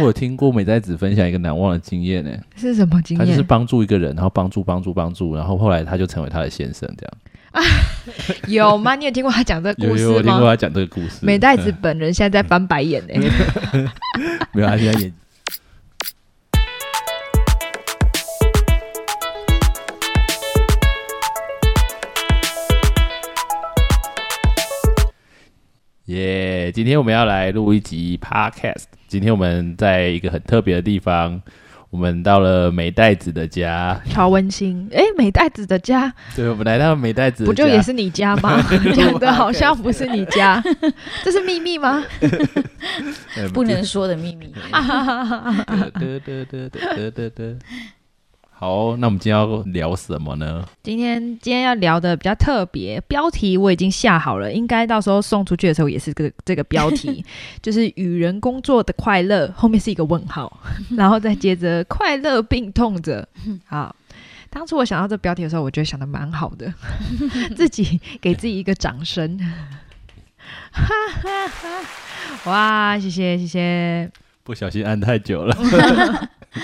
我有听过美代子分享一个难忘的经验呢，是什么经验他就是？帮助一个人，然后帮助帮助帮助，然后后来他就成为他的先生，这样。有吗？你有听过他讲这个故事有有，我听过？他讲这个故事。美代子嗯本人现在在翻白眼呢。没有，他现在演。耶今天我们要来录一集 Podcast。今天我们在一个很特别的地方，我们到了美袋子的家。超温馨。哎，美袋子的家对，我们来到美袋子的家，不就也是你家吗？讲的好像不是你家，这是秘密吗？呃不能说的秘密。得得得得得得得。好，那我们今天要聊什么呢？今天今天要聊的比较特别，标题我已经下好了，应该到时候送出去的时候也是个这个标题，就是与人工作的快乐，后面是一个问号，然后再接着快乐病痛着。好，当初我想到这标题的时候，我觉得想的蛮好的，自己给自己一个掌声。哇，谢谢谢谢，不小心按太久了，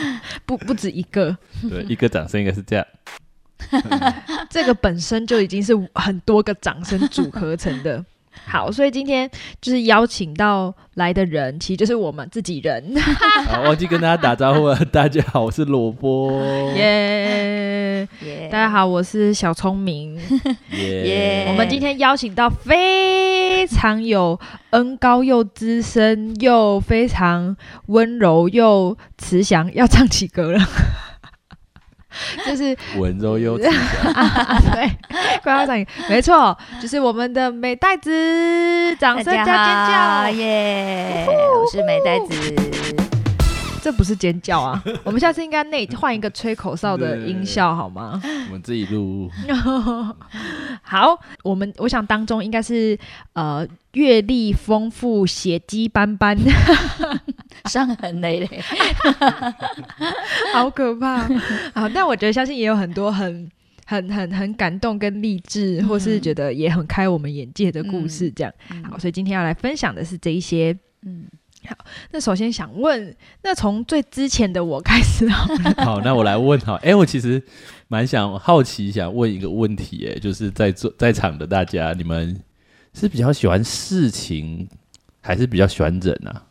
不不止一个，对，一个掌声应该是这样。这个本身就已经是很多个掌声组合成的。好，所以今天就是邀请到来的人，其实就是我们自己人，好，忘记跟大家打招呼了。大家好，我是萝卜。耶！耶大家好，我是小聪明。耶耶我们今天邀请到非常有恩高又资深又非常温柔又慈祥，要唱起歌了。就是温柔又慈祥。对，快要唱，没错，就是我们的美袋子，掌声加尖叫！耶！我是美袋子，这不是尖叫啊！我们下次应该内换一个吹口哨的音效好吗？我们自己录。好，我们我想当中应该是呃阅历丰富、血迹斑斑，伤痕累累。好可怕。好，但我觉得相信也有很多很。很很很感动跟励志，或是觉得也很开我们眼界的故事，这样、好，所以今天要来分享的是这一些。嗯，那首先想问，那从最之前的我开始好，好，那我来问好。哎、我其实蛮想好奇，想问一个问题，哎，就是在座在场的大家，你们是比较喜欢事情，还是比较喜欢人啊？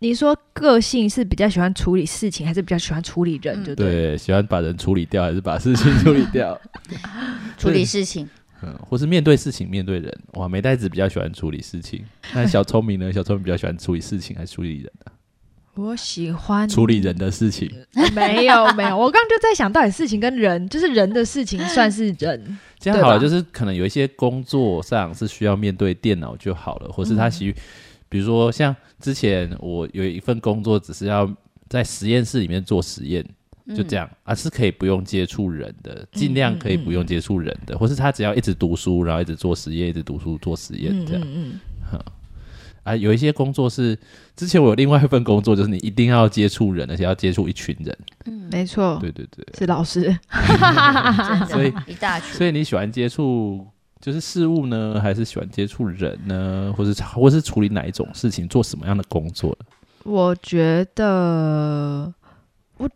你说个性是比较喜欢处理事情，还是比较喜欢处理人？就对了。对，喜欢把人处理掉，还是把事情处理掉？处理事情，嗯，或是面对事情，面对人。哇，美代子比较喜欢处理事情，那小聪明呢？小聪明比较喜欢处理事情，还是处理人啊？我喜欢处理人的事情。没有没有，我刚刚就在想到底事情跟人，就是人的事情算是人，这样好了，就是可能有一些工作上是需要面对电脑就好了，或是嗯他其实，比如说像之前我有一份工作，只是要在实验室里面做实验，就这样，啊，是可以不用接触人的，尽量可以不用接触人的，或是他只要一直读书，然后一直做实验，一直读书做实验嗯这样。嗯嗯，啊，有一些工作是之前我有另外一份工作，就是你一定要接触人，而且要接触一群人。嗯没错，对对对，是老师。真的所以一大群。所以你喜欢接触就是事物呢，还是喜欢接触人呢，或是或是处理哪一种事情，做什么样的工作呢？我觉得，我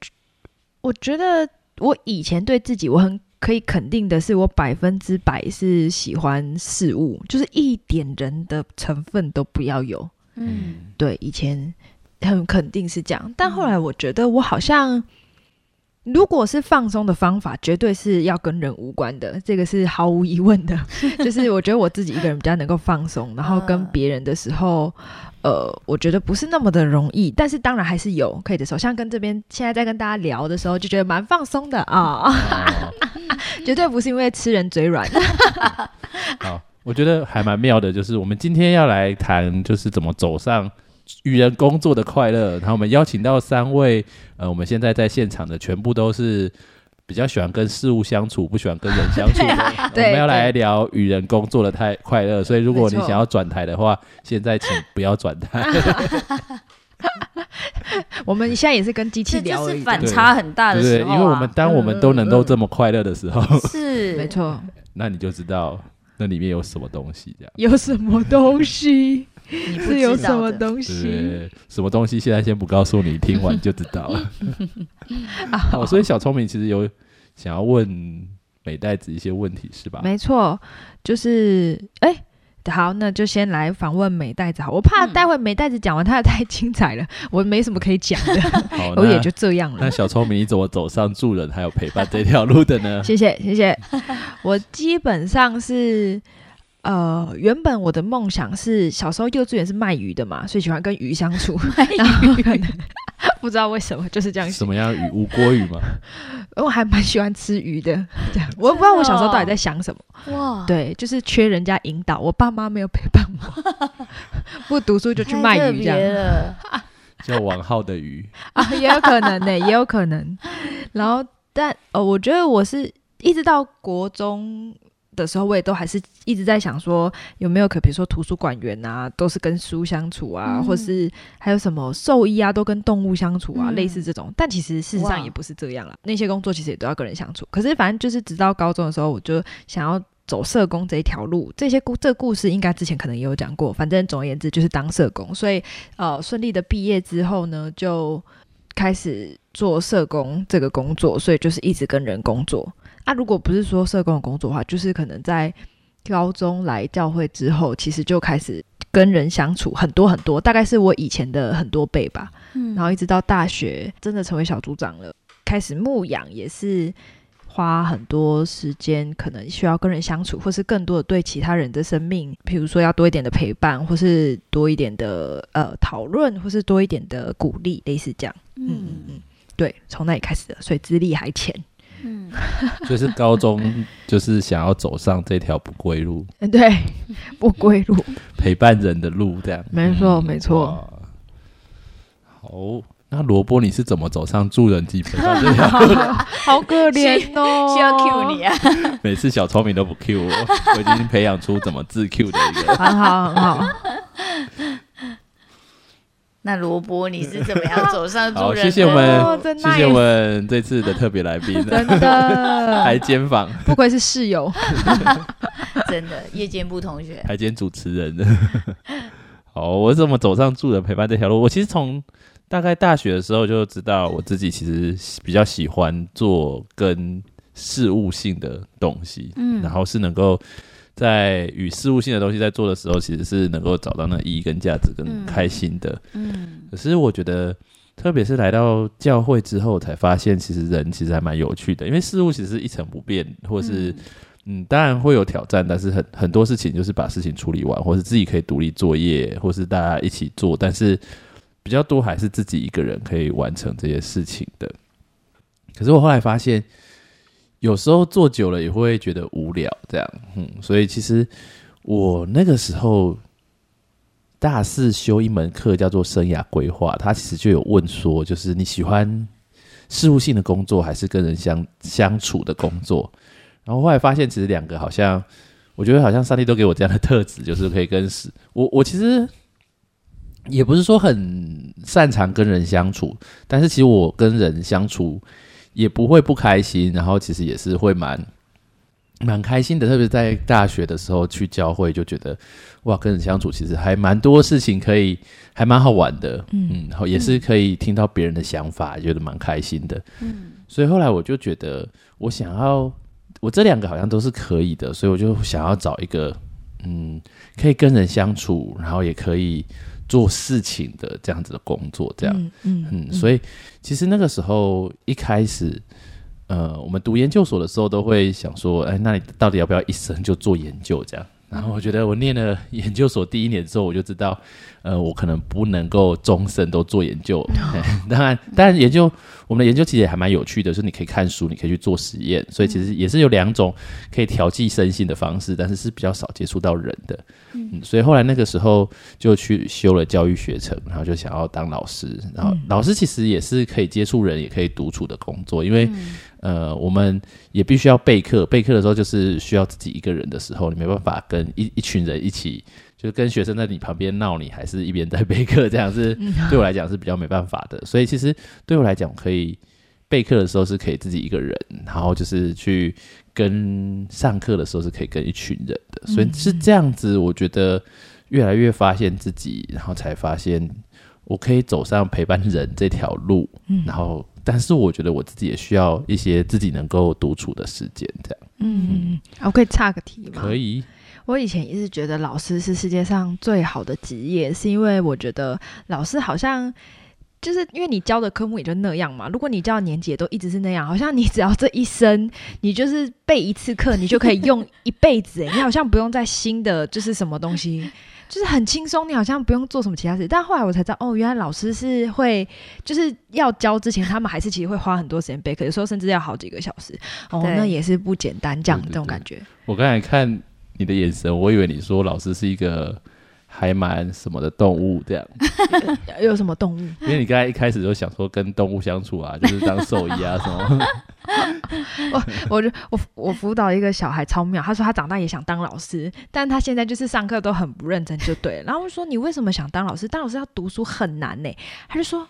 我觉得我以前对自己我很可以肯定的是，我百分之百是喜欢事物，就是一点人的成分都不要有。嗯，对，以前很肯定是这样，但后来我觉得我好像，如果是放松的方法，绝对是要跟人无关的，这个是毫无疑问的。就是我觉得我自己一个人比较能够放松，然后跟嗯别人的时候，呃，我觉得不是那么的容易，但是当然还是有可以的时候，像跟这边现在在跟大家聊的时候，就觉得蛮放松的啊，哦 绝对不是因为吃人嘴软。好，我觉得还蛮妙的，就是我们今天要来谈，就是怎么走上与人工作的快乐。然后我们邀请到三位，呃，我们现在在现场的全部都是比较喜欢跟事物相处，不喜欢跟人相处的。我对们要来聊与人工作的太快乐，所以如果你想要转台的话，现在请不要转台。我们现在也是跟机器聊就是反差很大？的时候啊。因为我们当我们都能够这么快乐的时候，是 没错。那你就知道那里面有什么东西？这样有什么东西？你不是有什么东西？什么东西？现在先不告诉你，听完就知道了。啊哦，所以小聪明其实有想要问美代子一些问题，是吧？没错，就是哎。好，那就先来访问美袋子好，我怕嗯待会美袋子讲完，他的太精彩了，我没什么可以讲的，我也就这样了那。小聪明，你怎么走上助人还有陪伴这条路的呢？谢谢谢谢。我基本上是呃，原本我的梦想是小时候幼稚园是卖鱼的嘛，所以喜欢跟鱼相处，然后可能 不知道为什么就是这样什么样鱼？无锅鱼吗？我还蛮喜欢吃鱼的，这样我也不知道我小时候到底在想什么。哇，对，就是缺人家引导，我爸妈没有陪伴我，不读书就去卖鱼这样，叫王浩的鱼。啊，也有可能呢、也有可能。然后，但呃，我觉得我是一直到国中的时候，我也都还是一直在想说，有没有可比如说图书馆员啊，都是跟书相处啊，嗯或是还有什么兽医啊，都跟动物相处啊，嗯类似这种。但其实事实上也不是这样啦，那些工作其实也都要跟人相处。可是反正就是直到高中的时候，我就想要。走社工这一条路，这些故这个故事应该之前可能也有讲过。反正总而言之就是当社工，所以呃顺利的毕业之后呢，就开始做社工这个工作，所以就是一直跟人工作。啊，如果不是说社工的工作的话，就是可能在高中来教会之后，其实就开始跟人相处很多很多，大概是我以前的很多倍吧。嗯然后一直到大学，真的成为小组长了，开始牧养也是。花很多时间，可能需要跟人相处，或是更多的对其他人的生命，比如说要多一点的陪伴，或是多一点的呃讨论，或是多一点的鼓励，类似这样。嗯嗯嗯嗯，对，从那里开始的，所以资历还浅。嗯，就是高中就是想要走上这条不归路，嗯，对，不归路，陪伴人的路，这样。没错没错。哇好，那萝卜你是怎么走上助人及陪伴这条路的？好可怜哦，需要 Q 你啊，每次小聪明都不 Q 我，我已经培养出怎么自 Q 的一个。很好很好。那萝卜你是怎么样 走上助好，人的？谢谢我们，谢谢我们这次的特别来宾，真的 还兼访，不愧是室友，真的夜间部同学，还兼主持人的。好，我怎么走上助人陪伴这条路？我其实从大概大学的时候就知道，我自己其实比较喜欢做跟事务性的东西，嗯然后是能够在与事物性的东西在做的时候，其实是能够找到那意义跟价值跟嗯开心的。嗯可是我觉得，特别是来到教会之后，才发现其实人其实还蛮有趣的，因为事物其实是一成不变，或是嗯当然会有挑战，但是很很多事情就是把事情处理完，或是自己可以独立作业，或是大家一起做，但是比较多还是自己一个人可以完成这些事情的。可是我后来发现，有时候做久了也会觉得无聊，这样，嗯，所以其实我那个时候大四修一门课叫做生涯规划，他其实就有问说，就是你喜欢事务性的工作还是跟人相相处的工作？然后后来发现，其实两个好像，我觉得好像上帝都给我这样的特质，就是可以跟事我 我其实也不是说很擅长跟人相处，但是其实我跟人相处也不会不开心，然后其实也是会蛮蛮开心的，特别在大学的时候去教会，就觉得哇，跟人相处其实还蛮多事情可以，还蛮好玩的，嗯，然后也是可以听到别人的想法，觉得蛮开心的，嗯。所以后来我就觉得，我想要，我这两个好像都是可以的，所以我就想要找一个，嗯，可以跟人相处，然后也可以做事情的这样子的工作，这样，嗯嗯嗯，所以其实那个时候一开始，呃，我们读研究所的时候都会想说，哎，那你到底要不要一生就做研究这样？然后我觉得我念了研究所第一年之后，我就知道，呃，我可能不能够终身都做研究。当然，当然研究我们的研究其实也还蛮有趣的，就是你可以看书，你可以去做实验，所以其实也是有两种可以调剂身心的方式，但是是比较少接触到人的。嗯，所以后来那个时候就去修了教育学程，然后就想要当老师。然后老师其实也是可以接触人，也可以独处的工作，因为、呃，我们也必须要备课。备课的时候就是需要自己一个人的时候，你没办法跟一一群人一起，就是跟学生在你旁边闹，你还是一边在备课，这样是对我来讲是比较没办法的。所以其实对我来讲，可以备课的时候是可以自己一个人，然后就是去跟上课的时候是可以跟一群人的，所以是这样子。我觉得越来越发现自己，然后才发现我可以走上陪伴人这条路。嗯，然后但是我觉得我自己也需要一些自己能够独处的时间，这样。嗯，我可以岔个题吗？可以。我以前一直觉得老师是世界上最好的职业，是因为我觉得老师好像就是因为你教的科目也就那样嘛。如果你教的年级也都一直是那样，好像你只要这一生你就是备一次课，你就可以用一辈子。你好像不用再新的就是什么东西，就是很轻松。你好像不用做什么其他事。但后来我才知道，哦，原来老师是会就是要教之前，他们还是其实会花很多时间备课，有时候甚至要好几个小时。哦，那也是不简单，这样这种感觉。我刚才看。你的眼神，我以为你说老师是一个还蛮什么的动物这样。有什么动物？因为你刚才一开始就想说跟动物相处啊，就是当兽医啊什么。我我就我我辅导一个小孩超妙，他说他长大也想当老师，但他现在就是上课都很不认真，就对。然后我说你为什么想当老师？当老师要读书很难呢。他就说。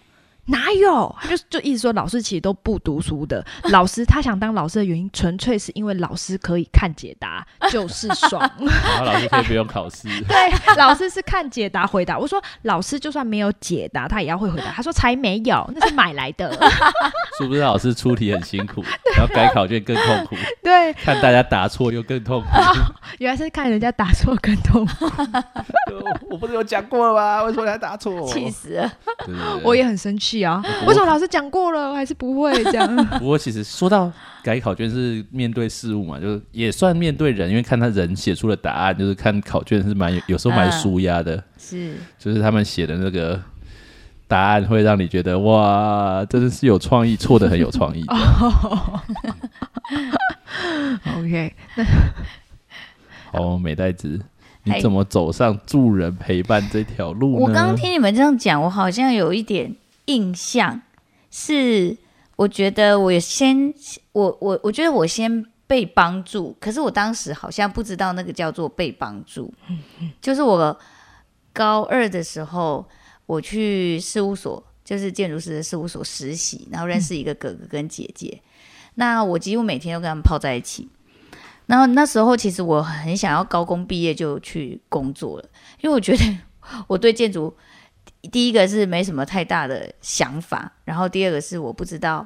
哪有？他就就一直说老师其实都不读书的。老师他想当老师的原因，纯粹是因为老师可以看解答，就是爽。然后老师可以不用考试。对，老师是看解答回答。我说老师就算没有解答，他也要会回答。他说才没有，那是买来的。是不是老师出题很辛苦，然后改考卷更痛苦？对，看大家答错又更痛苦。原来是看人家答错更痛苦。我不是有讲过了吗？为什么还答错？气死了！我也很生气。啊！为什么老师讲过了，我还是不会这样？不过其实说到改考卷是面对事物嘛，就是也算面对人，因为看他人写出的答案，就是看考卷是蛮有时候蛮舒压的。是，就是他们写的那个答案会让你觉得哇，真的是有创意，错的很有创意。OK，那 好，美代子。你怎么走上助人陪伴这条路呢？我刚刚听你们这样讲，我好像有一点。印象是，我觉得我先，我我我觉得我先被帮助，可是我当时好像不知道那个叫做被帮助。就是我高二的时候，我去事务所，就是建筑师的事务所实习，然后认识一个哥哥跟姐姐。那我几乎每天都跟他们泡在一起。然后那时候其实我很想要高工毕业就去工作了，因为我觉得我对建筑。第一个是没什么太大的想法，然后第二个是我不知道，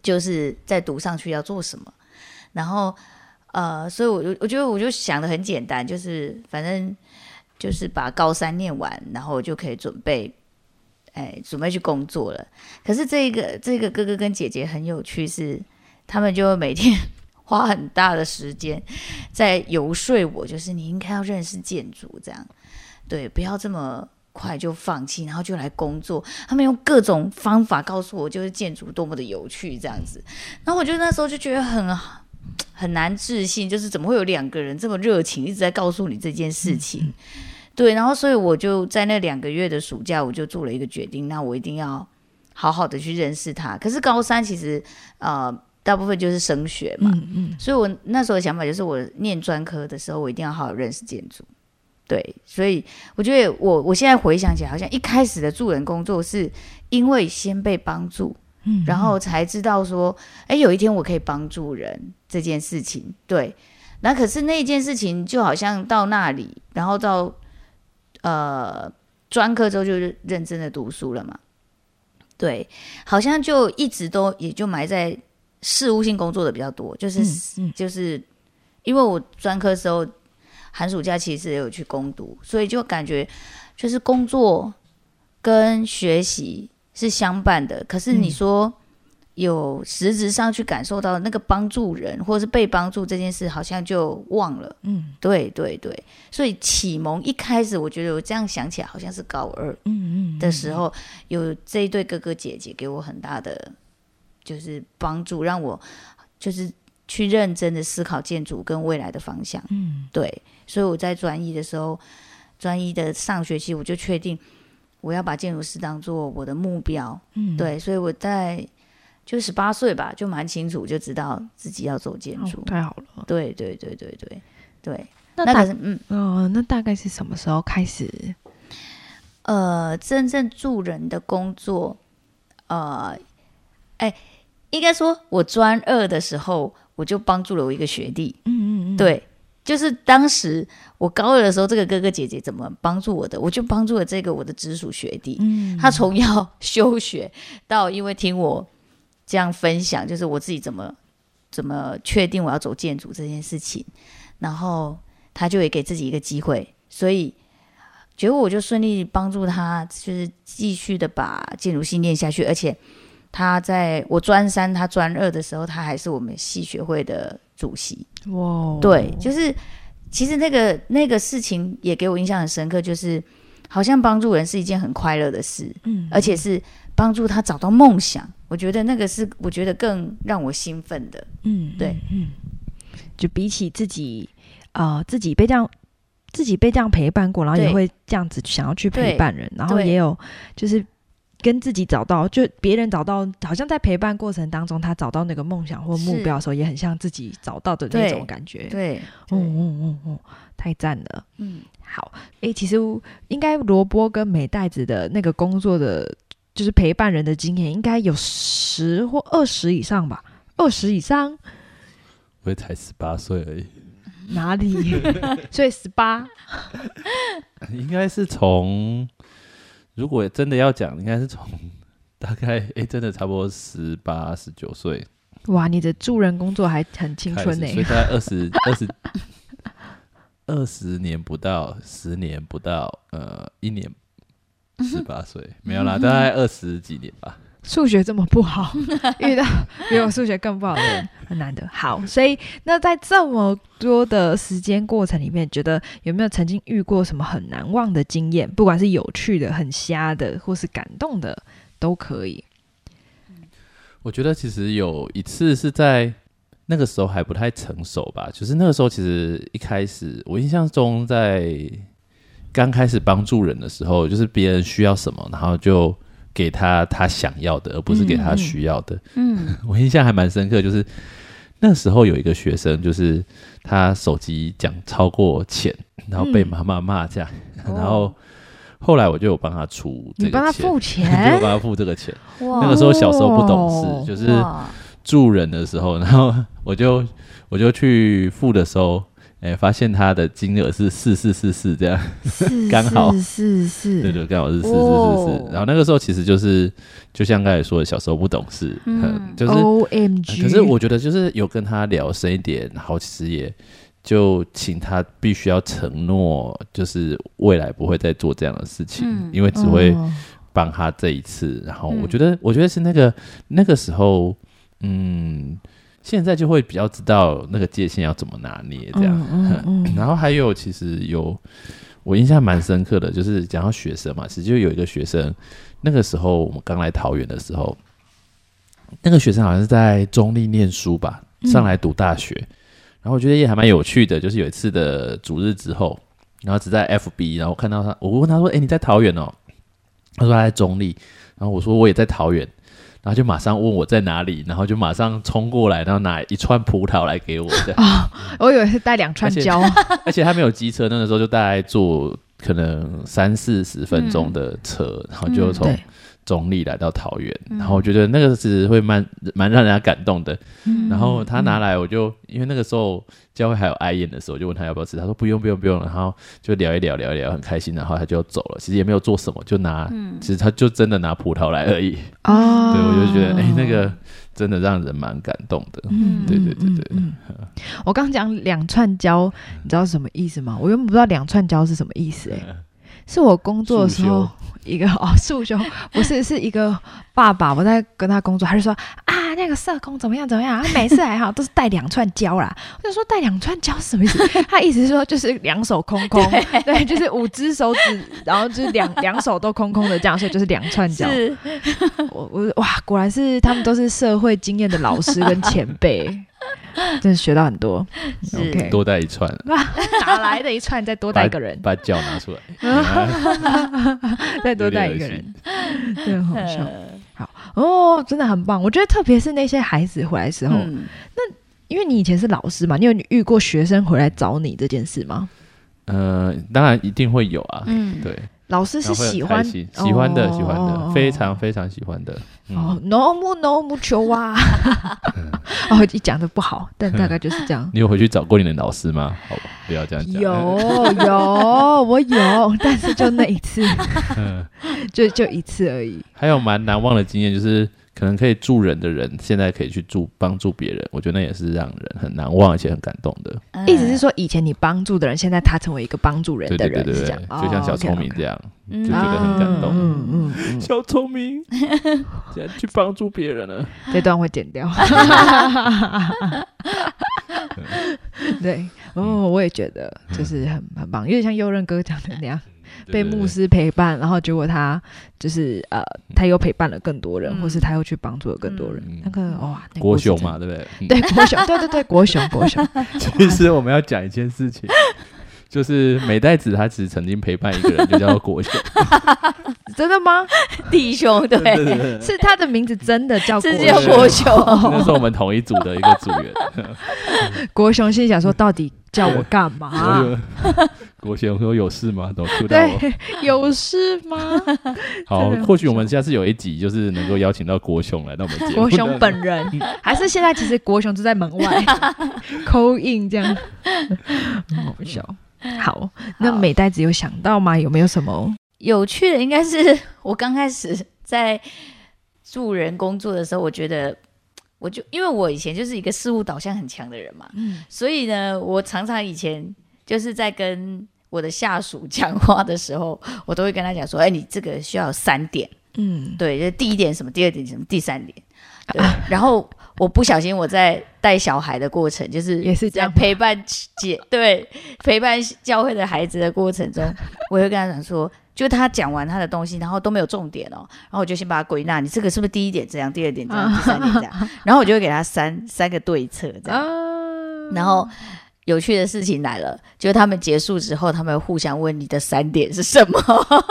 就是在读上去要做什么，然后呃，所以我就我觉得我就想的很简单，就是反正就是把高三念完，然后就可以准备，哎，准备去工作了。可是这个 这个哥哥跟姐姐很有趣，是他们就每天花很大的时间在游说我，就是你应该要认识建筑，这样对，不要这么。快就放弃，然后就来工作。他们用各种方法告诉我，就是建筑多么的有趣这样子。然后我就那时候就觉得很 很难置信，就是怎么会有两个人这么热情，一直在告诉你这件事情。对，然后所以我就在那两个月的暑假，我就做了一个决定，那我一定要好好的去认识他。可是高三其实呃大部分就是升学嘛，嗯嗯，所以我那时候的想法就是，我念专科的时候，我一定要好好认识建筑。对，所以我觉得我我现在回想起来，好像一开始的助人工作是因为先被帮助，嗯，然后才知道说，哎，有一天我可以帮助人这件事情。对，那可是那件事情就好像到那里，然后到呃专科之后就认真的读书了嘛。对，好像就一直都也就埋在事务性工作的比较多，就是就是因为我专科时候。寒暑假其实也有去攻读，所以就感觉就是工作跟学习是相伴的。可是你说有实质上去感受到那个帮助人或者是被帮助这件事，好像就忘了。嗯，对对对。所以启蒙一开始，我觉得我这样想起来，好像是高二嗯嗯的时候，有这一对哥哥姐姐给我很大的就是帮助，让我就是去认真的思考建筑跟未来的方向。嗯，对。所以我在专一的时候，专一的上学期，我就确定我要把建筑师当做我的目标。嗯，对，所以我在就十八岁吧，就蛮清楚，就知道自己要做建筑。太好了，对对对对对对。那大嗯哦，那大概是什么时候开始？呃，真正助人的工作，呃，哎，应该说，我专二的时候，我就帮助了我一个学弟。嗯嗯嗯，对，就是当时我高二的时候，这个哥哥姐姐怎么帮助我的，我就帮助了这个我的直属学弟。嗯，他从要休学到因为听我这样分享，就是我自己怎么怎么确定我要走建筑这件事情，然后他就也给自己一个机会，所以结果我就顺利帮助他，就是继续的把建筑系念下去，而且他在我专三，他专二的时候，他还是我们系学会的主席。哇，对，就是其实那个那个事情也给我印象很深刻，就是好像帮助人是一件很快乐的事，嗯，而且是帮助他找到梦想。我觉得那个是我觉得更让我兴奋的。嗯，对嗯，就比起自己，呃，自己被这样自己被这样陪伴过，然后也会这样子想要去陪伴人，然后也有就是跟自己找到，就别人找到，好像在陪伴过程当中，他找到那个梦想或目是标的时候，也很像自己找到的那对种感觉。对，哦哦哦哦，太赞了。嗯，好，诶，其实应该萝卜跟美袋子的那个工作的，就是陪伴人的经验，应该有十或二十以上吧，二十以上我也才十八岁而已，哪里？所以十八，应该是从如果真的要讲，应该是从大概 哎、真的差不多十八十九岁。哇，你的助人工作还很青，春呢、所以大概二十 二十二十年不到，十年不到，呃，一年十八岁。没有啦，大概二十几年吧。数学这么不好，遇到比我数学更不好的人 很难得。好，所以那在这么多的时间过程里面，觉得有没有曾经遇过什么很难忘的经验？不管是有趣的、很瞎的，或是感动的，都可以。我觉得其实有一次是在那个时候还不太成熟吧，就是那个时候其实一开始我印象中在刚开始帮助人的时候，就是别人需要什么，然后就给他他想要的，而不是给他需要的。嗯，我印象还蛮深刻，就是那时候有一个学生，就是他手机讲超过钱，然后被嗯妈妈骂这样，哦。然后后来我就有帮他出这个钱，你帮他付就钱，帮他付这个钱。哇。那个时候小时候不懂哦事，就是哇。助人的时候，然后我就我就去付的时候，哎、发现他的金额是四四四四这样，刚好。是四四，对对，刚好是四四四哦。四。然后那个时候其实就是就像刚才说的，小时候不懂事，就是。O M G，可是我觉得就是有跟他聊深一点，然后其实也就请他必须要承诺，就是未来不会再做这样的事情，嗯。因为只会哦。帮他这一次。然后嗯。我觉得，我觉得是那个那个时候，嗯，现在就会比较知道那个界限要怎么拿捏这样。嗯嗯 嗯然后还有，其实有我印象蛮深刻的，就是讲到学生嘛，其实就有一个学生，那个时候我们刚来桃园的时候，那个学生好像是在中立念书吧，嗯上来读大学。然后我觉得也还蛮有趣的，就是有一次的主日之后，然后只在 FB，然后我看到他，我问他说：“哎、你在桃园哦？”他说他在中立，然后我说我也在桃园，然后就马上问我在哪里，然后就马上冲过来，然后拿一串葡萄来给我，这样。啊，我以为是带两串胶，而且他没有机车，那个时候就大概坐可能三四十分钟的车，然后就从对，中立来到桃园，嗯然后我觉得那个是会蛮蛮让人家感动的。嗯然后他拿来，我就因为那个时候教会还有爱宴的时候，我就问他要不要吃，他说不用不用不用，然后就聊一聊聊一聊，很开心，然后他就走了。其实也没有做什么，就拿，嗯其实他就真的拿葡萄来而已。哦，对，我就觉得哎、那个真的让人蛮感动的。嗯，对对对对我刚讲两串胶，你知道是什么意思吗？我原本不知道两串胶是什么意思、欸，是我工作的时候一个 哦速修，不是是一个爸爸，我在跟他工作，他就说啊那个社工怎么样怎么样，他每次还好都是带两串胶啦，我就说带两串胶是什么意思？他意思是说就是两手空空，对，就是五只手指，然后就是两两手都空空的这样，所以就是两串胶。我我哇，果然是他们都是社会经验的老师跟前辈，真是学到很多。是 OK，多带一串，哪来的一串？再多带一个人，把脚拿出来。再多带一个人，对，很好笑。好哦，真的很棒。我觉得特别是那些孩子回来的时候，嗯因为你以前是老师嘛，你有遇过学生回来找你这件事吗？呃，当然一定会有啊。嗯，对，老师是喜欢喜欢的，哦喜欢的，非常非常喜欢的。嗯哦，no no more 球啊！哦，你 讲的不好，但大概就是这样。你有回去找过你的老师吗？好吧，不要这样讲。有 有，我有，但是就那一次，嗯，就就一次而已。还有蛮难忘的经验，就是可能可以助人的人，现在可以去助帮助别人，我觉得那也是让人很难忘而且很感动的。嗯意思是说，以前你帮助的人，现在他成为一个帮助人的人，对对对对是这样，，就像小聪明这样，就觉得很感动。嗯嗯嗯，小聪明，现在去帮助别人了。这段会剪掉。对，哦，我也觉得就是很很棒，有点像右任哥讲的那样，被牧师陪伴，然后结果他就是呃，他又陪伴了更多人，嗯或是他又去帮助了更多人。嗯那个哇，那个国雄嘛，对不对？嗯对国雄，对对对，国雄国雄，其实我们要讲一件事情，就是美代子她其实曾经陪伴一个人，就叫做国雄。真的吗？弟兄，对，是他的名字真的叫？国雄。那是我们同一组的一个组员。国雄心想说，到底叫我干嘛？国雄说有事吗？怎么 Q 到有事吗？好，或许我们下次有一集就是能够邀请到国雄来到我们节目。国雄本人，还是现在其实国雄就在门外扣印这样，很好笑。好，那美代子有想到吗？有没有什么？有趣的应该是我刚开始在助人工作的时候，我觉得，我就因为我以前就是一个事物导向很强的人嘛，嗯。所以呢，我常常以前就是在跟我的下属讲话的时候，我都会跟他讲说，哎，你这个需要三点，嗯，对，就第一点什么，第二点什么，第三点，对，然后。我不小心我在带小孩的过程，就是也是这样陪伴姐对陪伴教会的孩子的过程中，我会跟他讲说，就他讲完他的东西，然后都没有重点哦，然后我就先把它归纳，你这个是不是第一点这样，第二点这样，第三点这样，然后我就会给他三三个对策这样，啊，然后有趣的事情来了，就是他们结束之后，他们互相问你的三点是什么，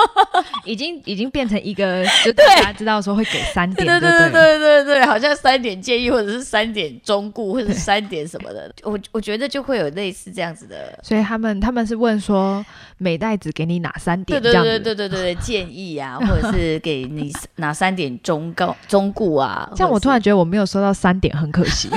已经已经变成一个，就大家知道说会给三点，对对对对对对对，好像三点建议或者是三点忠固或者三点什么的，我我觉得就会有类似这样子的。所以他们他们是问说美袋子给你哪三对对对？对对对对，建议啊，或者是给你哪三点忠告忠固啊？这样我突然觉得我没有收到三点，很可惜。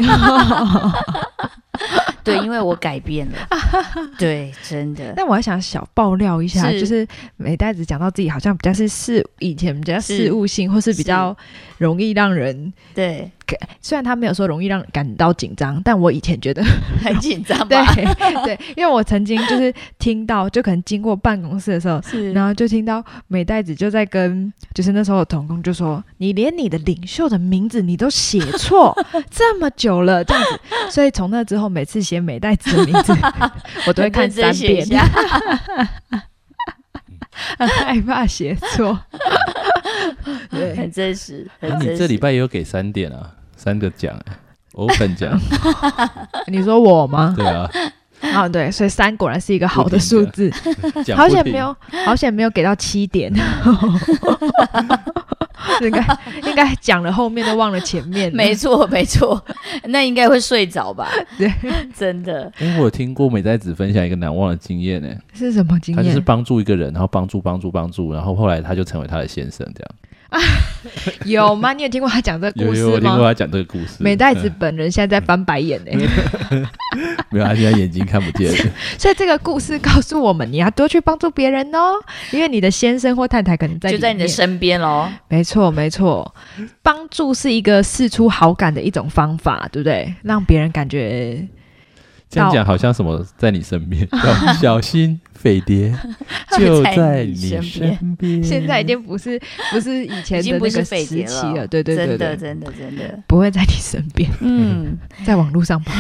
是 对，因为我改变了，对，真的。但我还想小爆料一下，是。就是美代子讲到自己好像比较是事，以前比较事务性，或是比较容易让人，对，虽然他没有说容易让人感到紧张，但我以前觉得 很紧张对吧？对，因为我曾经就是听到，就可能经过办公室的时候。是然后就听到美代子就在跟，就是那时候的童工就说：“你连你的领袖的名字你都写错，这么久了这样子。”所以从那之后，每次写美代子的名字，我都会看三遍，很害怕写错。对，很真实，很那真实。你这礼拜也有给三点啊，三个奖，open 奖，你说我吗？对啊，啊，对，所以三果然是一个好的数字，好险没有，好险没有给到七点。应该应该讲了后面都忘了前面了，没错，没错，那应该会睡着吧？对，真的。因为我有听过美在子分享一个难忘的经验呢，是什么经验他就是？帮助一个人，然后帮助帮助帮助，然后后来他就成为他的先生，这样。有吗？你有听过他讲这个故事有有，我听过？他讲这个故事。美代子嗯本人现在在翻白眼呢，没有，他现在眼睛看不见。所以这个故事告诉我们，你要多去帮助别人哦，因为你的先生或太太可能在就在你的身边喽，没错，没错，帮助是一个试出好感的一种方法，对不对？让别人感觉这样讲好像什么在你身边，要 小心飞碟 就在你身边。现在已经不是不是以前的那个匪谍时期了。了，对对对真的，真的，真的，不会在你身边，嗯。在网络上吧。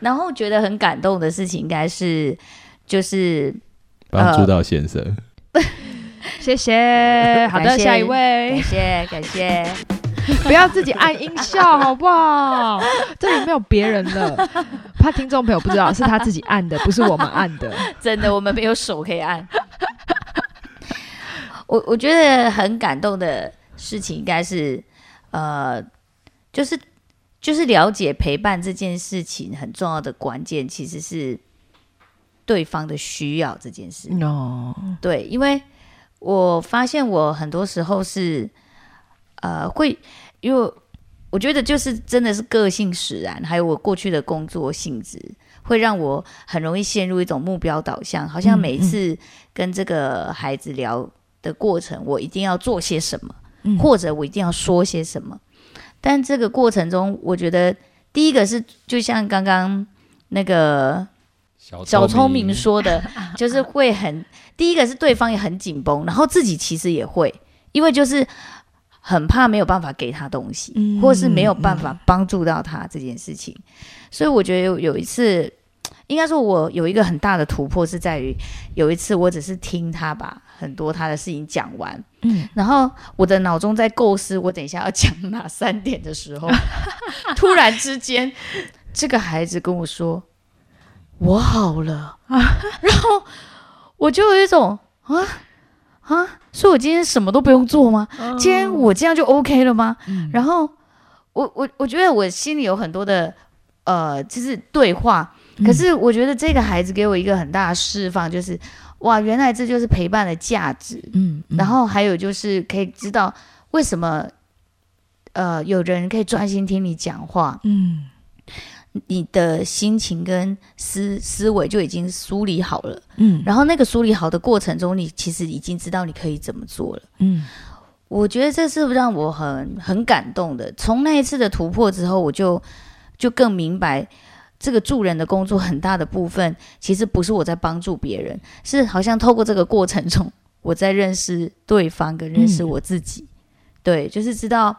然后觉得很感动的事情，应该是就是帮助到先生，谢谢，好的，下一感位，谢感谢，不要自己按音效好不好？这里没有别人的，怕听众朋友不知道是他自己按的，不是我们按的。真的我们没有手可以按。我我觉得很感动的事情，应该是呃，就是就是了解陪伴这件事情很重要的关键，其实是对方的需要这件事。哦，对，因为我发现我很多时候是，呃，会，因为我觉得就是真的是个性使然，还有我过去的工作性质，会让我很容易陷入一种目标导向，好像嗯每一次跟这个孩子聊的过程，我一定要做些什么，嗯。或者我一定要说些什么。但这个过程中，我觉得第一个是，就像刚刚那个小小聪明说的，就是会很第一个是对方也很紧绷，然后自己其实也会，因为就是很怕没有办法给他东西，嗯或是没有办法帮助到他这件事情，所以我觉得有有一次。应该说，我有一个很大的突破是在于，有一次我只是听他把很多他的事情讲完，嗯，然后我的脑中在构思我等一下要讲哪三点的时候，突然之间，这个孩子跟我说：“我好了。”然后我就有一种啊啊，所以我今天什么都不用做吗？今天我这样就 OK 了吗？嗯。然后我我我觉得我心里有很多的呃，就是对话，嗯。可是我觉得这个孩子给我一个很大的释放，就是哇，原来这就是陪伴的价值。嗯，嗯。然后还有就是可以知道为什么，呃，有人可以专心听你讲话，嗯你的心情跟思思维就已经梳理好了。嗯然后那个梳理好的过程中，你其实已经知道你可以怎么做了。嗯我觉得这是让我很很感动的。从那一次的突破之后，我就就更明白。这个助人的工作很大的部分，其实不是我在帮助别人，是好像透过这个过程中，我在认识对方跟认识嗯我自己。对，就是知道，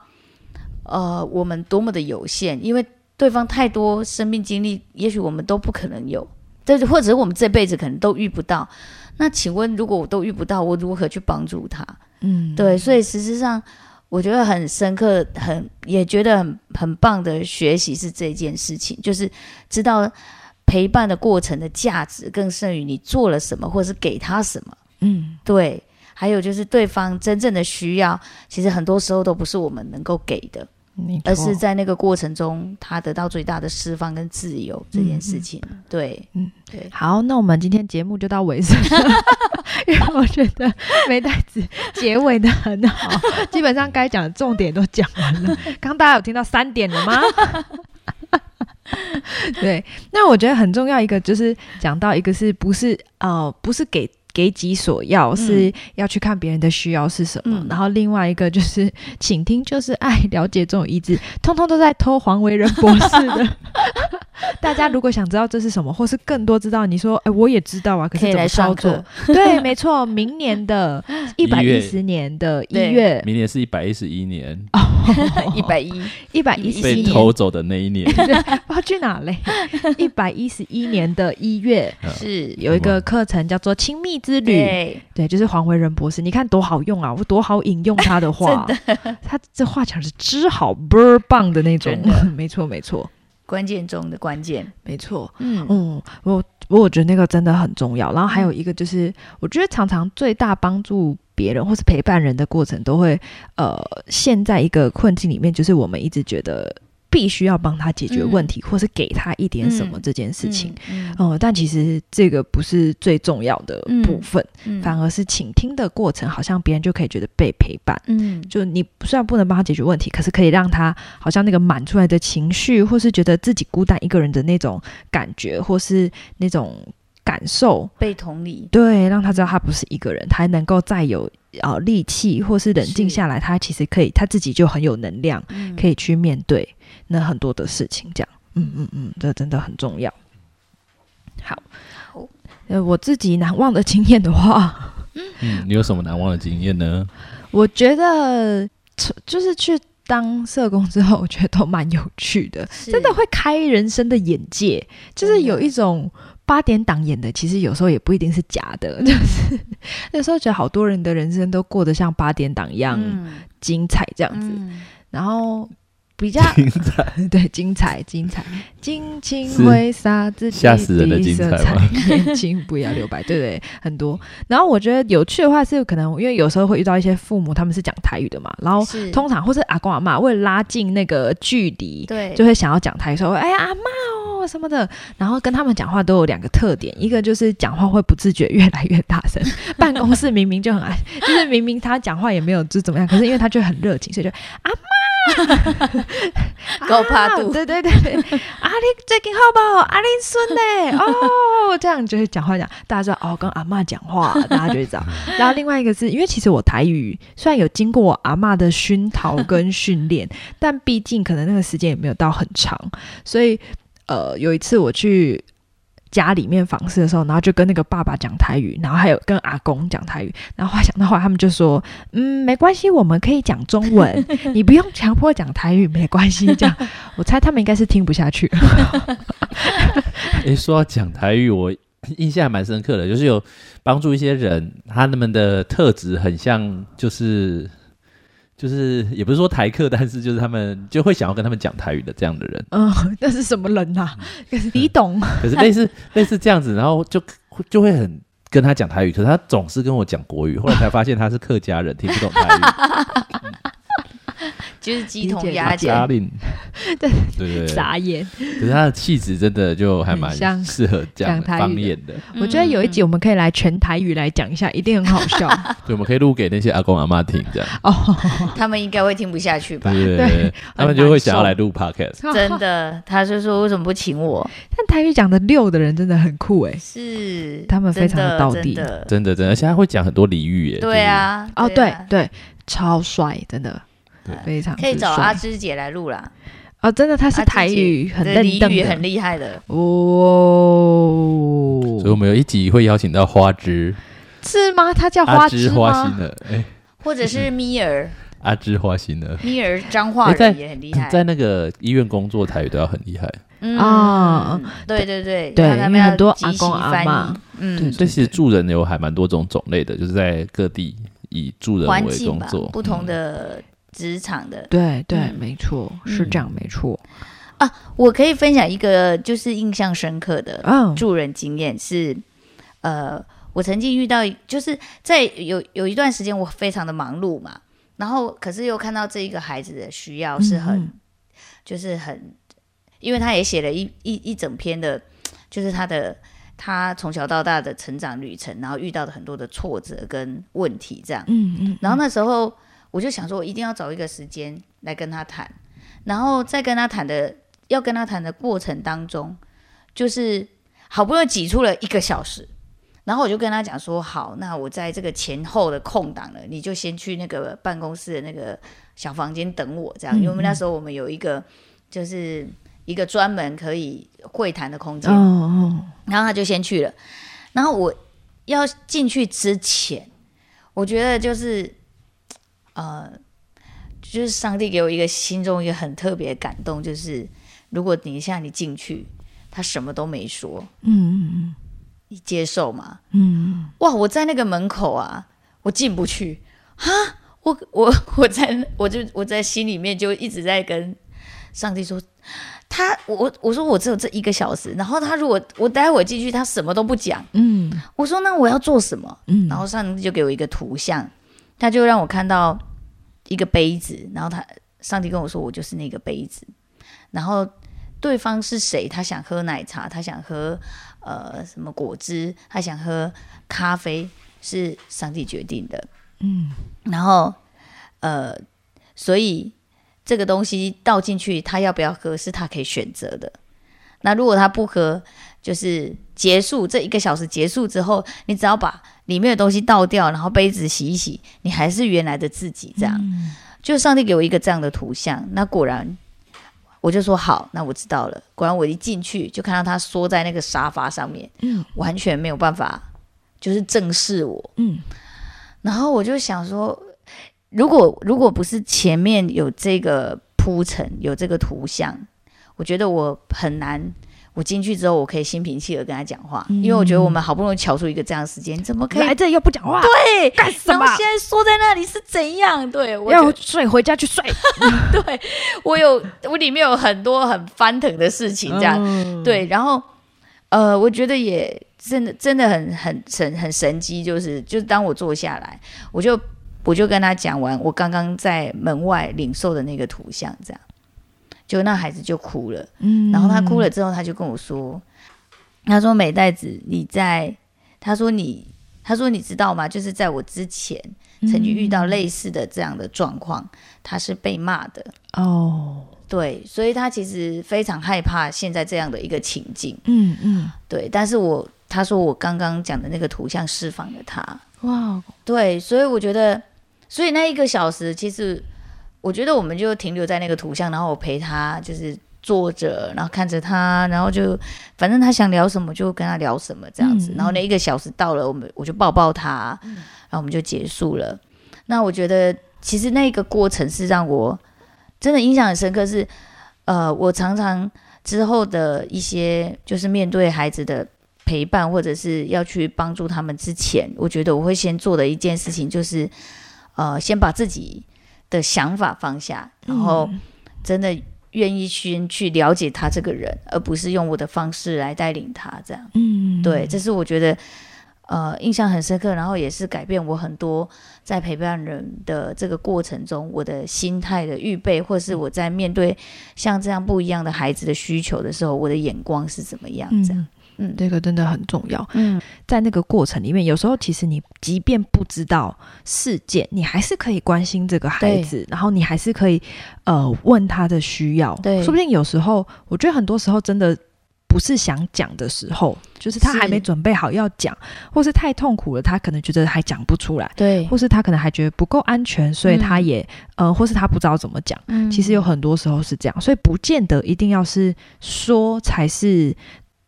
呃，我们多么的有限，因为对方太多生命经历，也许我们都不可能有，对，或者我们这辈子可能都遇不到。那请问，如果我都遇不到，我如何去帮助他？嗯，对，所以实质上，我觉得很深刻，很也觉得很很棒的学习是这件事情，就是知道陪伴的过程的价值更胜于你做了什么，或是给他什么。嗯对，还有就是对方真正的需要，其实很多时候都不是我们能够给的，没而是在那个过程中，他得到最大的释放跟自由这件事情。对，嗯对，好，那我们今天节目就到尾声了，因为我觉得梅袋子结尾的很好，基本上该讲的重点都讲完了。刚刚大家有听到三点了吗？对，那我觉得很重要一个就是讲到一个是不是呃不是给。给己所要是要去看别人的需要是什么，嗯然后另外一个就是倾听就是爱，了解这种意志，通通都在偷黄维仁博士的。大家如果想知道这是什么，或是更多知道，你说，哎、我也知道啊，可是怎么操作？对，没错，明年的 一百一十年的一月，明年是一百一十一年，一百一，一百一十被一年，偷走的那一年，不知道去哪嘞？一百一十一年的一月，是。有一个课程叫做《亲密之旅》，对，对，就是黄维仁博士，你看多好用啊，我多好引用他的话，他这话讲是之好倍儿棒的那种，没错没错关键中的关键。没错。嗯嗯，我我我觉得那个真的很重要。然后还有一个就是，我觉得常常最大帮助别人或是陪伴人的过程，都会呃陷在一个困境里面，就是我们一直觉得必须要帮他解决问题，或是给他一点什么嗯这件事情。嗯，哦、但其实这个不是最重要的部分，嗯反而是倾听的过程，好像别人就可以觉得被陪伴。嗯就你虽然不能帮他解决问题，可是可以让他好像那个满出来的情绪，或是觉得自己孤单一个人的那种感觉，或是那种感受，被同理，对，让他知道他不是一个人，他还能够再有呃力气，或是冷静下来，他其实可以他自己就很有能量，嗯可以去面对那很多的事情。这样，嗯嗯嗯，这真的很重要。好好，呃，我自己难忘的经验的话，嗯，你有什么难忘的经验呢？我觉得就是去当社工之后，我觉得都蛮有趣的，真的会开人生的眼界。就是有一种八点档演的，其实有时候也不一定是假的，就是那时候觉得好多人的人生都过得像八点档一样嗯。精彩这样子，嗯。然后。比较精彩，对精彩精彩，尽情挥洒自己吓死人的精彩色彩吗，眼睛不要留白，对对，很多。然后我觉得有趣的话是，可能因为有时候会遇到一些父母，他们是讲台语的嘛，然后是通常或是阿公阿妈为了拉近那个距离，对，就会想要讲台语，说：“哎呀，阿妈哦，哦什么的，然后跟他们讲话都有两个特点，一个就是讲话会不自觉越来越大声，办公室明明就很爱，就是明明他讲话也没有就怎么样，可是因为他就很热情，所以就阿妈高八度啊对对对对，阿丽 最近好不好？阿丽孙呢？哦，这样就是讲话讲，大家知道哦，跟阿妈讲话，大家就会知道。然后另外一个是因为其实我台语虽然有经过我阿妈的熏陶跟训练，但毕竟可能那个时间也没有到很长，所以呃有一次我去。家里面访视的时候，然后就跟那个爸爸讲台语，然后还有跟阿公讲台语，然后后来想到后来他们就说，嗯，没关系，我们可以讲中文，你不用强迫讲台语，没关系。这样，我猜他们应该是听不下去。诶，说到讲台语，我印象还蛮深刻的，就是有帮助一些人，他们的特质很像，就是就是也不是说台客，但是就是他们就会想要跟他们讲台语的这样的人。嗯，那是什么人呐、李董，可是类似类似这样子，然后就就会很跟他讲台语，可是他总是跟我讲国语，后来才发现他是客家人，听不懂台语。就是鸡同鸭讲嘉。玲，对对对对，傻眼。可是他的气质真的就还蛮适合讲台语的方言的，我觉得有一集我们可以来全台语来讲一下，一定很好笑 所以我们可以录给那些阿公阿妈听，这样哦。他们应该会听不下去吧对？对对对对，他们就会想要来录 podcast。真的，他就说为什么不请我？但台语讲的溜的人真的很酷哎。是他们非常的真道地真的真的真的，而且他会讲很多俚语耶。对啊，哦，对对，超帅，真的对。非常可以找阿芝姐来录啦。哦，真的她是台语很的俚认真语很厉害的，哦，所以我们有一集会邀请到花枝。是吗？他叫花枝枝花心吗？的，哎，或者是咪儿，阿芝花心的，咪儿彰化哎在人也很厉害。在那个医院工作台语都要很厉害。嗯。啊，对对对对。他们因为很多阿公阿翻译？嬷嗯。对，所以其实助人有还蛮多种种类的，就是在各地以助人为工作，，不同嗯。的职场的。对对，嗯。没错，是这样，没错。啊我可以分享一个就是印象深刻的嗯。助人经验是，呃，我曾经遇到，就是在有有一段时间我非常的忙碌嘛，然后可是又看到这一个孩子的需要是很，嗯就是很，因为他也写了一一一整篇的，就是他的他从小到大的成长旅程，然后遇到的很多的挫折跟问题这样，嗯嗯，然后那时候我就想说，我一定要找一个时间来跟他谈，然后在跟他谈的要跟他谈的过程当中，就是好不容易挤出了一个小时，然后我就跟他讲说，好，那我在这个前后的空档了，你就先去那个办公室的那个小房间等我，这样，因为我们那时候我们有一个就是一个专门可以会谈的空间，哦哦，然后他就先去了。然后我要进去之前，我觉得就是，呃，就是上帝给我一个心中一个很特别的感动，就是如果你现在你进去，他什么都没说，嗯嗯你接受吗？嗯哇！我在那个门口啊，我进不去哈，我我 我在我就我在心里面就一直在跟上帝说，他我我说我只有这一个小时，然后他如果我待会进去，他什么都不讲，嗯我说那我要做什么？嗯，然后上帝就给我一个图像，他就让我看到一个杯子，然后他上帝跟我说我就是那个杯子，然后对方是谁？他想喝奶茶，他想喝呃什么果汁，他想喝咖啡，是上帝决定的。嗯然后呃，所以这个东西倒进去，他要不要喝是他可以选择的。那如果他不喝，就是结束这一个小时结束之后，你只要把里面的东西倒掉，然后杯子洗一洗，你还是原来的自己。这样，就上帝给我一个这样的图像，那果然。我就说好，那我知道了。果然我一进去就看到他缩在那个沙发上面，嗯完全没有办法，就是正视我。嗯然后我就想说，如果如果不是前面有这个铺陈，有这个图像，我觉得我很难。我进去之后，我可以心平气和跟他讲话，因为我觉得我们好不容易瞧出一个这样的时间，你怎么可以来这又不讲话，对干什么？然后？现在缩在那里是怎样？对我要觉睡回家去睡，对我有我里面有很多很翻腾的事情，这样、嗯。对，然后呃，我觉得也真的真的很很神很神机，就是就是当我坐下来，我就我就跟他讲完我刚刚在门外领受的那个图像，这样就那孩子就哭了，嗯。然后他哭了之后，他就跟我说，他说美袋子你在，他说你，他说你知道吗？就是在我之前曾经遇到类似的这样的状况，他是被骂的，哦，对，所以他其实非常害怕现在这样的一个情境，嗯嗯，对，但是我他说我刚刚讲的那个图像释放了他，哇，对，所以我觉得，所以那一个小时，其实我觉得我们就停留在那个图像，然后我陪他就是坐着，然后看着他，然后就反正他想聊什么就跟他聊什么这样子，嗯然后那一个小时到了，我们我就抱抱他，然后我们就结束了。那我觉得其实那个过程是让我真的印象很深刻是，呃，我常常之后的一些就是面对孩子的陪伴，或者是要去帮助他们之前，我觉得我会先做的一件事情就是，呃，先把自己的想法放下，然后真的愿意先去了解他这个人，而不是用我的方式来带领他这样。嗯，对，这是我觉得呃印象很深刻，然后也是改变我很多在陪伴人的这个过程中，我的心态的预备，或是我在面对像这样不一样的孩子的需求的时候，我的眼光是怎么样？这样，嗯。嗯。这个真的很重要，嗯，在那个过程里面，有时候其实你即便不知道事件，你还是可以关心这个孩子，然后你还是可以呃问他的需要。对。说不定有时候，我觉得很多时候真的不是想讲的时候，就是他还没准备好要讲，或是太痛苦了，他可能觉得还讲不出来，对，或是他可能还觉得不够安全，所以他也、呃，或是他不知道怎么讲。嗯。其实有很多时候是这样，所以不见得一定要是说才是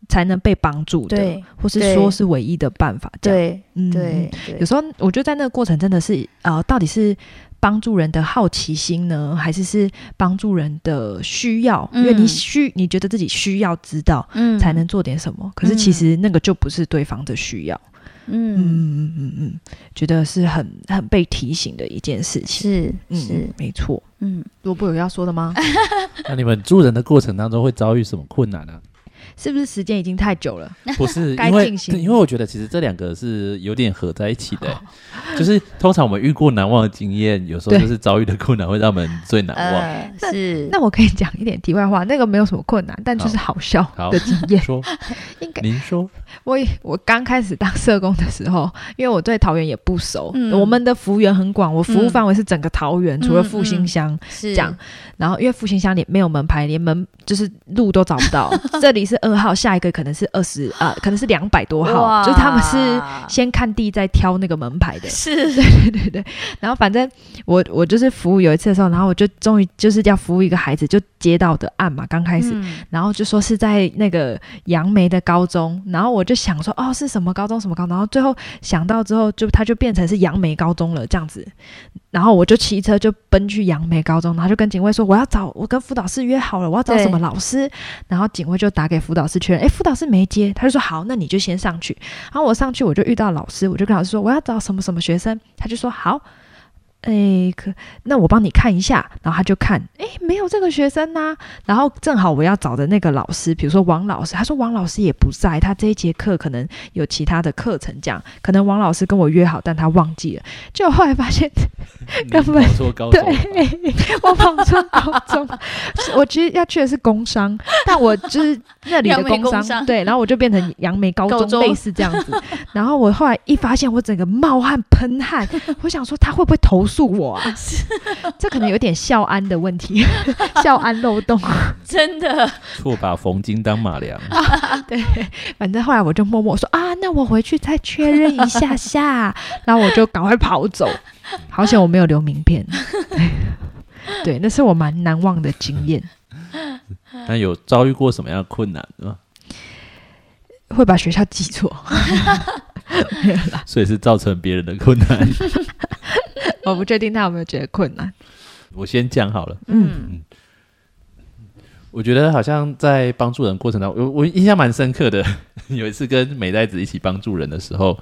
才能被帮助的，对或是说是唯一的办法。这样，对嗯对对，有时候我觉得在那个过程真的是呃，到底是帮助人的好奇心呢，还是是帮助人的需要？因为你嗯需你觉得自己需要知道。嗯才能做点什么，可是其实那个就不是对方的需要。嗯嗯嗯嗯嗯，觉得是很很被提醒的一件事情。是嗯，是没错。嗯萝卜有要说的吗？那你们助人的过程当中会遭遇什么困难呢、是不是时间已经太久了？不是 因为因为我觉得其实这两个是有点合在一起的、就是通常我们遇过难忘的经验，有时候就是遭遇的困难会让我们最难忘。呃 是。那我可以讲一点题外话，那个没有什么困难，但就是好。笑好。的经验。您说，我我刚开始当社工的时候，因为我对桃园也不熟，嗯我们的服务员很广，我服务嗯范围是整个桃园，除了复兴乡。是这样然后因为复兴乡连没有门牌，连门就是路都找不到。这里是二号，下一个可能是二十啊，可能是两百多号，就是他们是先看地再挑那个门牌的。是 对对对对，然后反正我我就是服务有一次的时候，然后我就终于就是要服务一个孩子，就接到的案嘛，刚开始，嗯然后就说是在那个杨梅的高中，然后我就想说哦是什么高中什么高中，然后最后想到之后就它就变成是杨梅高中了这样子，然后我就骑车就奔去杨梅高中，然后就跟警卫说我要找我跟辅导室约好了，我要找什么老师，然后警卫就打给辅导室确认，哎，辅导室没接，他就说好，那你就先上去，然后我上去我就遇到老师，我就跟老师说我要找什么什么学生，他就说好。诶，可那我帮你看一下，然后他就看，哎，没有这个学生呐、然后正好我要找的那个老师，比如说王老师，他说王老师也不在，他这一节课可能有其他的课程，这样可能王老师跟我约好，但他忘记了。就后来发现，根本你跑错高中对我跑错高中，我其实要去的是工商，但我就是那里的工商，工商对，然后我就变成杨梅高中，高中类似这样子。然后我后来一发现，我整个冒汗喷汗，我想说他会不会投诉我啊？这可能有点校安的问题，校安漏洞。真的错把冯金当马良。对，反正后来我就默默说啊，那我回去再确认一下下，然后我就赶快跑走。好险我没有留名片。对，那是我蛮难忘的经验。那有遭遇过什么样的困难吗？会把学校记错，所以是造成别人的困难。我不确定他有没有觉得困难。我先讲好了。嗯。我觉得好像在帮助人过程当中，我我印象蛮深刻的。有一次跟美代子一起帮助人的时候，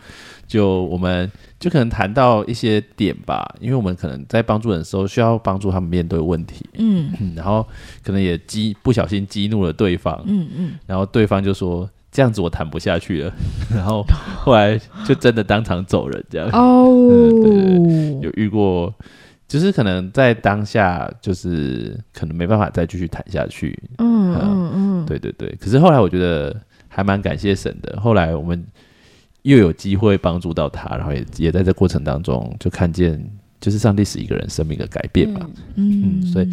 就我们就可能谈到一些点吧，因为我们可能在帮助人的时候需要帮助他们面对问题，嗯。嗯，然后可能也激不小心激怒了对方，嗯嗯，然后对方就说这样子我谈不下去了，然后后来就真的当场走人这样。哦，有遇过，就是可能在当下，就是可能没办法再继续谈下去。嗯嗯嗯，对对对，可是后来我觉得还蛮感谢神的。后来我们又有机会帮助到他，然后也也在这过程当中就看见，就是上帝使一个人生命的改变嘛。嗯嗯所以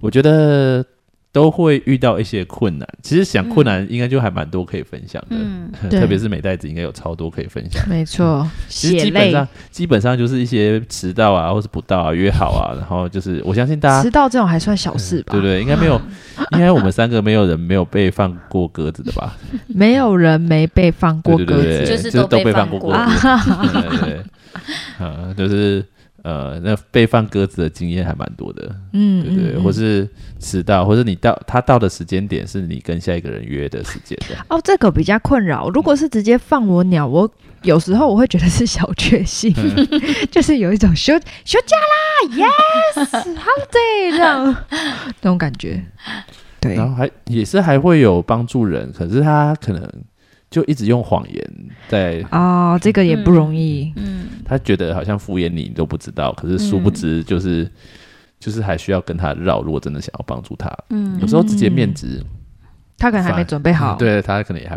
我觉得都会遇到一些困难。其实想困难应该就还蛮多可以分享的，嗯 特别是美袋子应该有超多可以分享。没错，其实基本上基本上就是一些迟到啊，或是不到啊，约好啊，然后就是我相信大家迟到这种还算小事吧？对不对？应该没有，应该我们三个没有人没有被放过鸽子的吧？没有人没被放过鸽子，就是都都被放过鸽子。对对对，呃，就是呃，那被放鸽子的经验还蛮多的，嗯，对对，嗯或是迟到，或是你到他到的时间点是你跟下一个人约的时间的，哦，这个比较困扰。如果是直接放我鸟，我有时候我会觉得是小确幸，嗯 就是有一种休休假啦，yes，holiday 这样 那种感觉。对，然后还也是还会有帮助人，可是他可能就一直用谎言在。哦，这个也不容易。嗯他觉得好像敷衍你，你都不知道，可是殊不知就是、就是还需要跟他绕。如果真的想要帮助他，嗯有时候直接面子，他可能还没准备好。嗯对他可能也还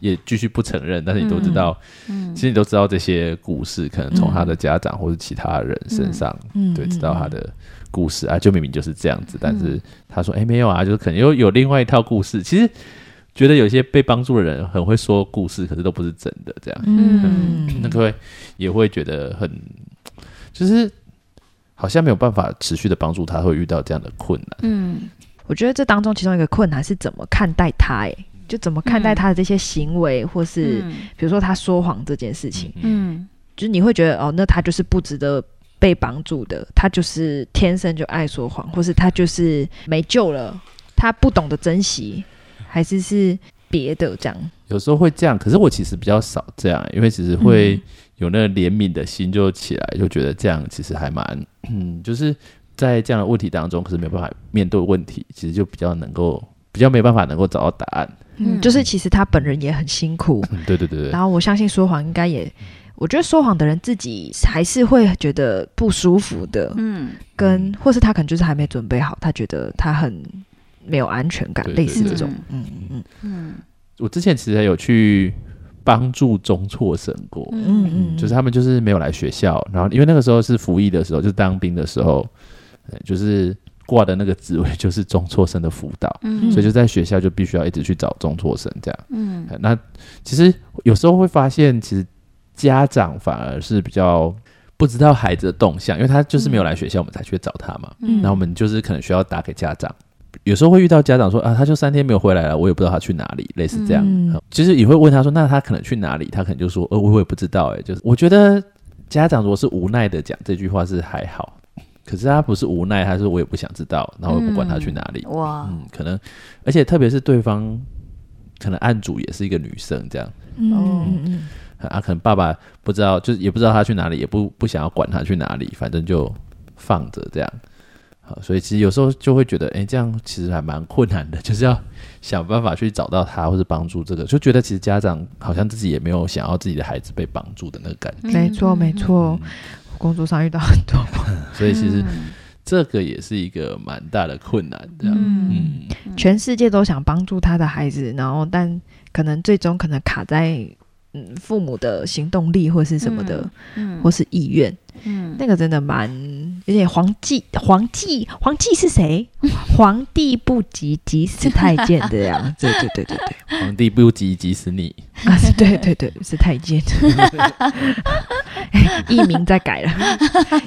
也继续不承认，但是你都知道，嗯其实你都知道这些故事，可能从他的家长或者其他人身上，嗯，对，嗯知道他的故事啊，就明明就是这样子，但是他说，哎、没有啊，就是可能又有另外一套故事。其实觉得有些被帮助的人很会说故事，可是都不是真的，这样，嗯，那各位也会觉得很，就是好像没有办法持续的帮助他，会遇到这样的困难。嗯。我觉得这当中其中一个困难是怎么看待他，哎，就怎么看待他的这些行为，或是比如说他说谎这件事情，嗯。就是你会觉得哦，那他就是不值得被帮助的，他就是天生就爱说谎，或是他就是没救了，他不懂得珍惜，还是是别的这样？有时候会这样，可是我其实比较少这样，因为其实会有那个怜悯的心就起来，就觉得这样其实还蛮，嗯，就是在这样的问题当中，可是没有办法面对问题，其实就比较能够比较没办法能够找到答案。嗯，嗯就是其实他本人也很辛苦，嗯，对对对对。然，后我相信说谎应该也，我觉得说谎的人自己还是会觉得不舒服的，嗯。跟或是他可能就是还没准备好，他觉得他很没有安全感，对类似对这种，嗯嗯嗯我之前其实还有去帮助中辍生过，嗯。嗯，就是他们就是没有来学校，然后因为那个时候是服役的时候，就是当兵的时候，呃就是挂的那个职位就是中辍生的辅导，嗯。所以就在学校就必须要一直去找中辍生这样。嗯。呃那其实有时候会发现，其实家长反而是比较不知道孩子的动向，因为他就是没有来学校，我们才去找他嘛。嗯。那我们就是可能需要打给家长。有时候会遇到家长说啊，他就三天没有回来了，我也不知道他去哪里，类似这样。其实也会问他说，那他可能去哪里？他可能就说，呃，我也不知道。哎，就是我觉得家长如果是无奈的讲这句话是还好，可是他不是无奈，他是我也不想知道，然后我也不管他去哪里。哇嗯，可能，而且特别是对方可能案主也是一个女生，这样嗯嗯嗯啊，可能爸爸不知道，就是也不知道他去哪里，也不不想要管他去哪里，反正就放着这样。好，所以其实有时候就会觉得，哎、这样其实还蛮困难的，就是要想办法去找到他，或是帮助这个，就觉得其实家长好像自己也没有想要自己的孩子被帮助的那个感觉，嗯，没错没错，我工作上遇到很多，所以其实这个也是一个蛮大的困难，这样，嗯。嗯。全世界都想帮助他的孩子，然后但可能最终可能卡在嗯父母的行动力或是什么的，嗯或是意愿，嗯。那个真的蛮有点皇帝皇帝皇帝是谁？皇帝不急急死太监的样子，对对对对对，皇帝不急急死你，啊是对对对是太监，哎艺名再改了，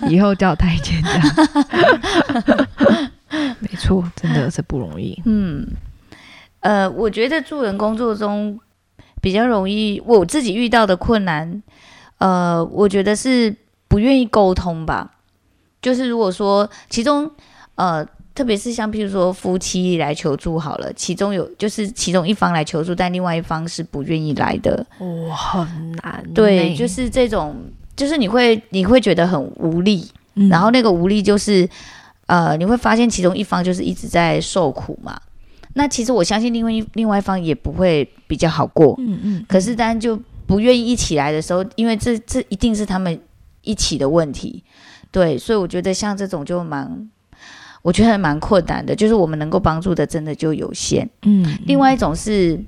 以后叫太监这样，没错，真的是不容易，嗯，呃，我觉得助人工作中比较容易，我自己遇到的困难，呃，我觉得是不愿意沟通吧。就是如果说其中，呃，特别是像譬如说夫妻来求助好了，其中有就是其中一方来求助，但另外一方是不愿意来的，哇，很难，对，就是这种，就是你会你会觉得很无力，嗯然后那个无力就是，呃，你会发现其中一方就是一直在受苦嘛。那其实我相信另外一另外一方也不会比较好过，嗯嗯，可是当然就不愿意一起来的时候，因为这这一定是他们一起的问题，对，所以我觉得像这种就蛮，我觉得蛮困难的，就是我们能够帮助的真的就有限。嗯，另外一种是，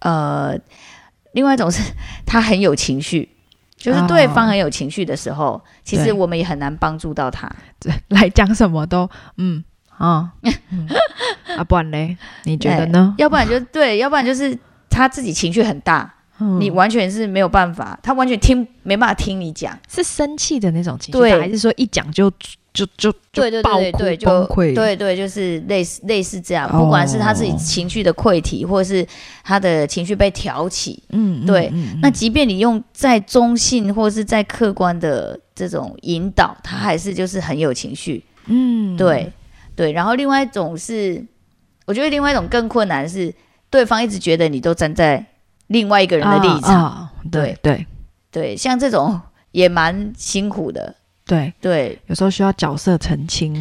呃，另外一种是 他很有情绪，就是对方很有情绪的时候，其实我们也很难帮助到他。对 来讲什么都嗯啊、嗯啊，不然嘞？你觉得呢？要不然就对，要不然就是他自己情绪很大，嗯你完全是没有办法，他完全听没办法听你讲。是生气的那种情绪对，还是说一讲就就就就对对对对，就崩溃？对对，就是类似类似这样，哦不管是他自己情绪的溃体，或者是他的情绪被挑起，嗯，嗯，对那即便你用再中性或是再客观的这种引导，他还是就是很有情绪。嗯，对对，然后另外一种是，我觉得另外一种更困难的是，对方一直觉得你都站在另外一个人的立场，对对对，像这种也蛮辛苦的。对，对有时候需要角色澄清。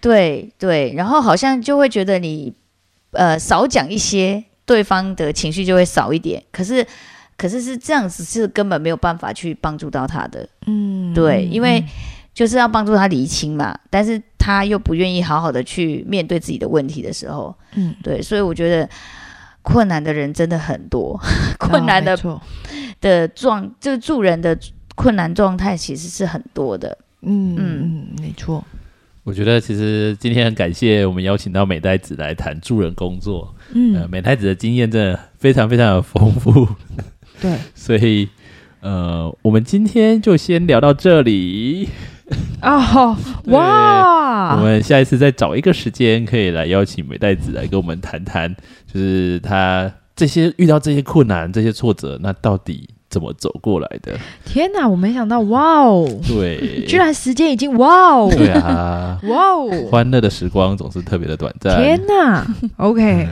对对，然后好像就会觉得你呃少讲一些，对方的情绪就会少一点。可是可是是这样子，是根本没有办法去帮助到他的。嗯，对，嗯因为就是要帮助他理清嘛，但是他又不愿意好好的去面对自己的问题的时候，嗯，对，所以我觉得困难的人真的很多，困难的、的状，就是助人的困难状态其实是很多的。嗯嗯嗯，没错。我觉得其实今天很感谢我们邀请到美代子来谈助人工作。呃，嗯，美代子的经验真的非常非常的丰富，对，所以呃，我们今天就先聊到这里。哦，对哇，我们下一次再找一个时间，可以来邀请美代子来跟我们谈谈，就是他这些遇到这些困难、这些挫折，那到底怎么走过来的？天哪，我没想到，哇哦，对，居然时间已经哇哦，对啊，哇哦，欢乐的时光总是特别的短暂。天哪，OK，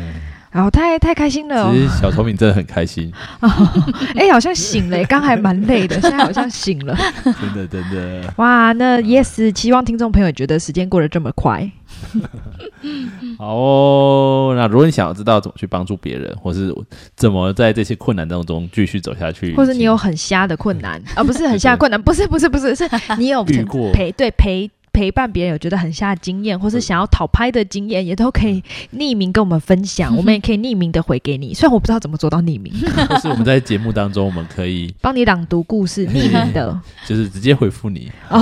然后太太开心了哦。其，实小聪明真的很开心，哎，好像醒了，刚还蛮累的，现在好像醒了，真的真的。哇，那 Yes，希望听众朋友觉得时间过得这么快，好哦，那如果你想要知道怎么去帮助别人，或是怎么在这些困难当中继续走下去，或者你有很瞎的困难，啊，不是很瞎的困难，不是不是不是，是你有曾遇过。陪对陪。陪伴别人有觉得很瞎的经验，或是想要讨拍的经验，也都可以匿名跟我们分享，我们也可以匿名的回给你。虽然我不知道怎么做到匿名，或是我们在节目当中，我们可以帮你朗读故事，匿名的。就是直接回复你哦，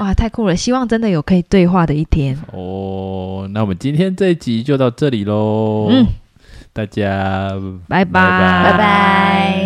哇，太酷了！希望真的有可以对话的一天。哦。那我们今天这一集就到这里喽，嗯，大家拜拜，拜拜拜